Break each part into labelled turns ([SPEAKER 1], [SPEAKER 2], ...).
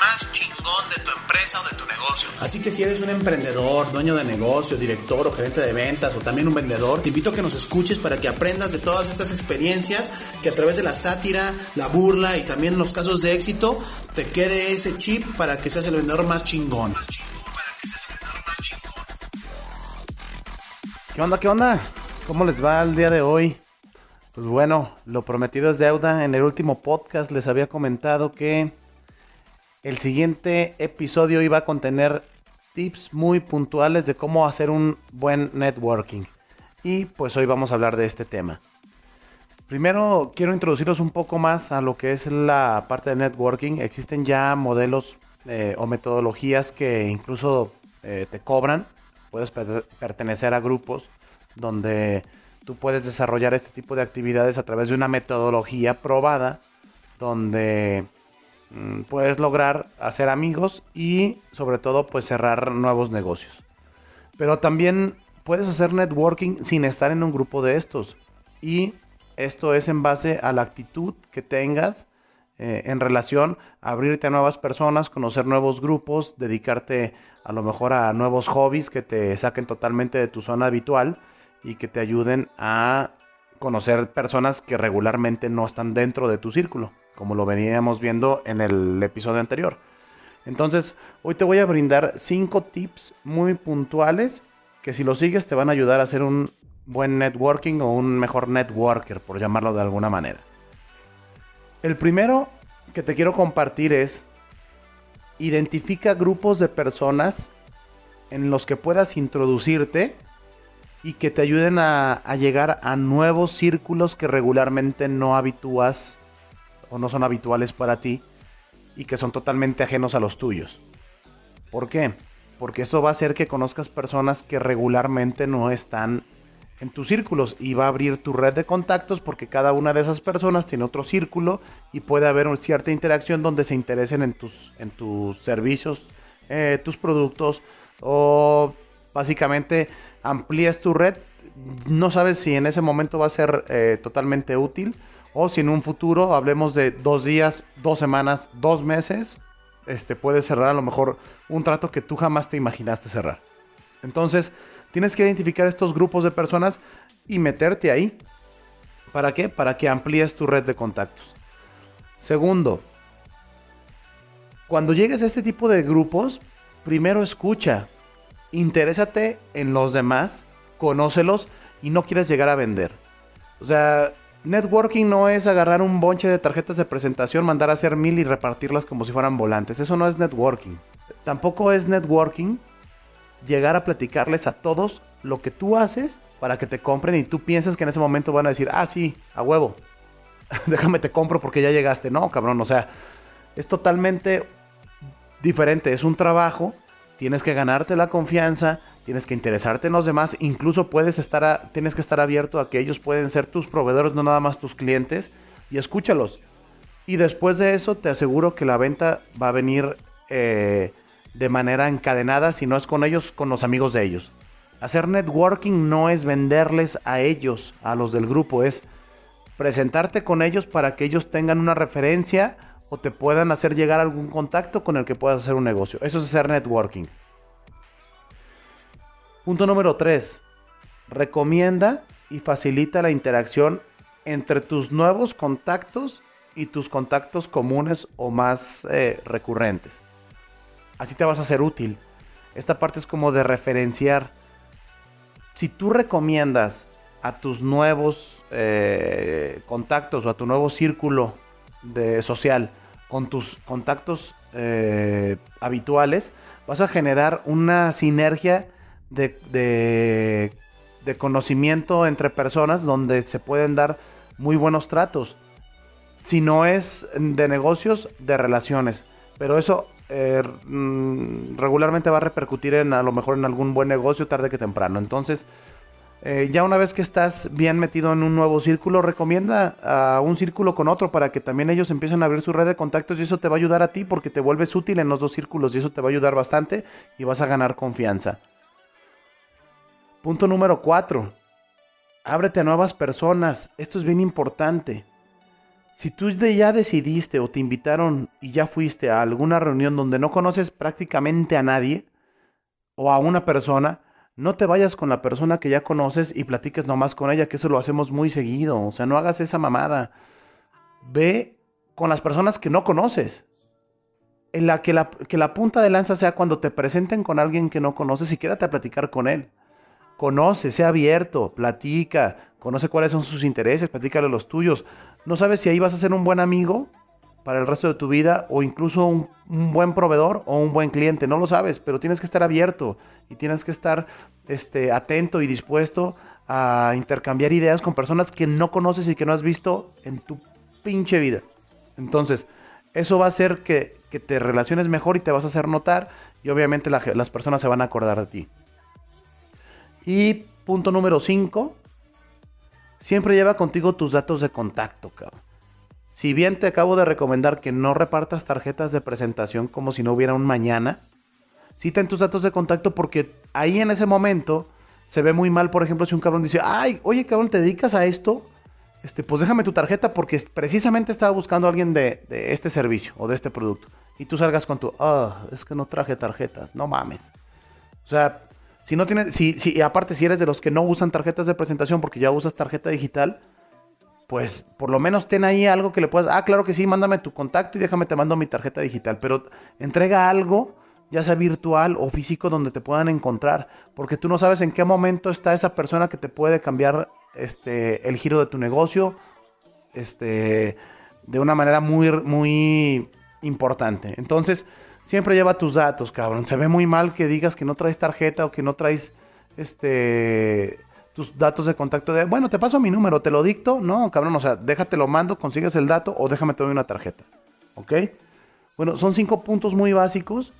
[SPEAKER 1] más chingón de tu empresa o de tu negocio. Así que si eres un emprendedor, dueño de negocio, director o gerente de ventas o también un vendedor, te invito a que nos escuches para que aprendas de todas estas experiencias que a través de la sátira, la burla y también los casos de éxito te quede ese chip para que seas el vendedor más chingón.
[SPEAKER 2] ¿Qué onda? ¿Qué onda? ¿Cómo les va el día de hoy? Pues bueno, lo prometido es deuda. En el último podcast les había comentado que el siguiente episodio iba a contener tips muy puntuales de cómo hacer un buen networking. Y pues hoy vamos a hablar de este tema. Primero quiero introducirlos un poco más a lo que es la parte de networking. Existen ya modelos eh, o metodologías que incluso eh, te cobran. Puedes pertenecer a grupos donde tú puedes desarrollar este tipo de actividades a través de una metodología probada donde puedes lograr hacer amigos y sobre todo pues cerrar nuevos negocios. Pero también puedes hacer networking sin estar en un grupo de estos. Y esto es en base a la actitud que tengas eh, en relación a abrirte a nuevas personas, conocer nuevos grupos, dedicarte a lo mejor a nuevos hobbies que te saquen totalmente de tu zona habitual y que te ayuden a conocer personas que regularmente no están dentro de tu círculo como lo veníamos viendo en el episodio anterior. Entonces, hoy te voy a brindar cinco tips muy puntuales que si los sigues te van a ayudar a hacer un buen networking o un mejor networker, por llamarlo de alguna manera. El primero que te quiero compartir es, identifica grupos de personas en los que puedas introducirte y que te ayuden a, a llegar a nuevos círculos que regularmente no habitúas o no son habituales para ti y que son totalmente ajenos a los tuyos. ¿Por qué? Porque esto va a hacer que conozcas personas que regularmente no están en tus círculos y va a abrir tu red de contactos porque cada una de esas personas tiene otro círculo y puede haber una cierta interacción donde se interesen en tus, en tus servicios, eh, tus productos o básicamente amplías tu red. No sabes si en ese momento va a ser eh, totalmente útil o si en un futuro hablemos de dos días, dos semanas, dos meses, este, puedes cerrar a lo mejor un trato que tú jamás te imaginaste cerrar. Entonces, tienes que identificar estos grupos de personas y meterte ahí. ¿Para qué? Para que amplíes tu red de contactos. Segundo, cuando llegues a este tipo de grupos, primero escucha, interésate en los demás, conócelos y no quieres llegar a vender. O sea, Networking no es agarrar un bonche de tarjetas de presentación, mandar a hacer mil y repartirlas como si fueran volantes. Eso no es networking. Tampoco es networking llegar a platicarles a todos lo que tú haces para que te compren y tú piensas que en ese momento van a decir, ah, sí, a huevo. Déjame te compro porque ya llegaste. No, cabrón, o sea, es totalmente diferente. Es un trabajo, tienes que ganarte la confianza, tienes que interesarte en los demás, incluso puedes estar tienes que estar abierto a que ellos pueden ser tus proveedores, no nada más tus clientes, y escúchalos. Y después de eso te aseguro que la venta va a venir eh, de manera encadenada, si no es con ellos, con los amigos de ellos. Hacer networking no es venderles a ellos, a los del grupo, es presentarte con ellos para que ellos tengan una referencia o te puedan hacer llegar algún contacto con el que puedas hacer un negocio. Eso es hacer networking. Punto número 3. Recomienda y facilita la interacción entre tus nuevos contactos y tus contactos comunes o más eh, recurrentes. Así te vas a ser útil. Esta parte es como de referenciar. Si tú recomiendas a tus nuevos eh, contactos o a tu nuevo círculo de social con tus contactos eh, habituales, vas a generar una sinergia de, conocimiento entre personas donde se pueden dar muy buenos tratos. Si no es de negocios, de relaciones. Pero eso eh, mm, regularmente va a repercutir en a lo mejor en algún buen negocio tarde que temprano. Entonces, Eh, ya una vez que estás bien metido en un nuevo círculo, recomienda a un círculo con otro para que también ellos empiecen a abrir su red de contactos y eso te va a ayudar a ti porque te vuelves útil en los dos círculos y eso te va a ayudar bastante y vas a ganar confianza. Punto número 4. Ábrete a nuevas personas. Esto es bien importante. Si tú ya decidiste o te invitaron y ya fuiste a alguna reunión donde no conoces prácticamente a nadie o a una persona, no te vayas con la persona que ya conoces y platiques nomás con ella, que eso lo hacemos muy seguido. O sea, no hagas esa mamada. Ve con las personas que no conoces. En la que, la que la punta de lanza sea cuando te presenten con alguien que no conoces y quédate a platicar con él. Conoce, sea abierto, platica, conoce cuáles son sus intereses, platícale los tuyos. No sabes si ahí vas a ser un buen amigo para el resto de tu vida o incluso un, buen proveedor o un buen cliente. No lo sabes, pero tienes que estar abierto y tienes que estar este, atento y dispuesto a intercambiar ideas con personas que no conoces y que no has visto en tu pinche vida. Entonces, eso va a hacer que, te relaciones mejor y te vas a hacer notar y obviamente las personas se van a acordar de ti. Y punto número 5, siempre lleva contigo tus datos de contacto, cabrón. Si bien te acabo de recomendar que no repartas tarjetas de presentación como si no hubiera un mañana, cita en tus datos de contacto porque ahí en ese momento se ve muy mal, por ejemplo, si un cabrón dice, ay, oye cabrón, ¿te dedicas a esto? Este, pues déjame tu tarjeta porque precisamente estaba buscando a alguien de, este servicio o de este producto. Y tú salgas con tu, ah, es que no traje tarjetas, no mames. O sea, si no tienes, si, si, aparte si eres de los que no usan tarjetas de presentación porque ya usas tarjeta digital, pues por lo menos ten ahí algo que le puedas, ah, claro que sí, mándame tu contacto y déjame te mando mi tarjeta digital, pero entrega algo, ya sea virtual o físico, donde te puedan encontrar, porque tú no sabes en qué momento está esa persona que te puede cambiar este, el giro de tu negocio, este, de una manera muy, muy importante. Entonces, siempre lleva tus datos, cabrón. Se ve muy mal que digas que no traes tarjeta o que no traes, este tus datos de contacto de, bueno, te paso mi número, te lo dicto. No, cabrón, o sea, déjate lo mando, consigues el dato o déjame te doy una tarjeta. ¿Ok? Bueno, son cinco puntos muy básicos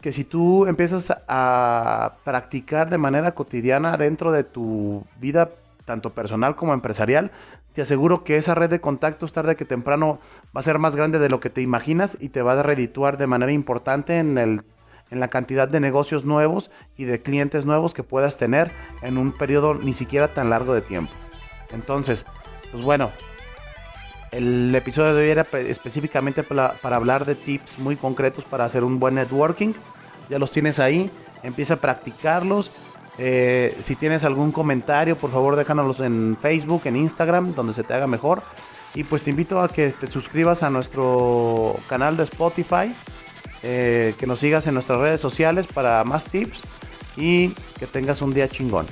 [SPEAKER 2] que si tú empiezas a practicar de manera cotidiana dentro de tu vida, tanto personal como empresarial, te aseguro que esa red de contactos tarde que temprano va a ser más grande de lo que te imaginas y te va a redituar de manera importante en el en la cantidad de negocios nuevos y de clientes nuevos que puedas tener en un periodo ni siquiera tan largo de tiempo. Entonces, pues bueno, el episodio de hoy era específicamente para, hablar de tips muy concretos para hacer un buen networking. Ya los tienes ahí, empieza a practicarlos. Eh, si tienes algún comentario, por favor déjanos en Facebook, en Instagram, donde se te haga mejor. Y pues te invito a que te suscribas a nuestro canal de Spotify eh, que nos sigas en nuestras redes sociales para más tips y que tengas un día chingón.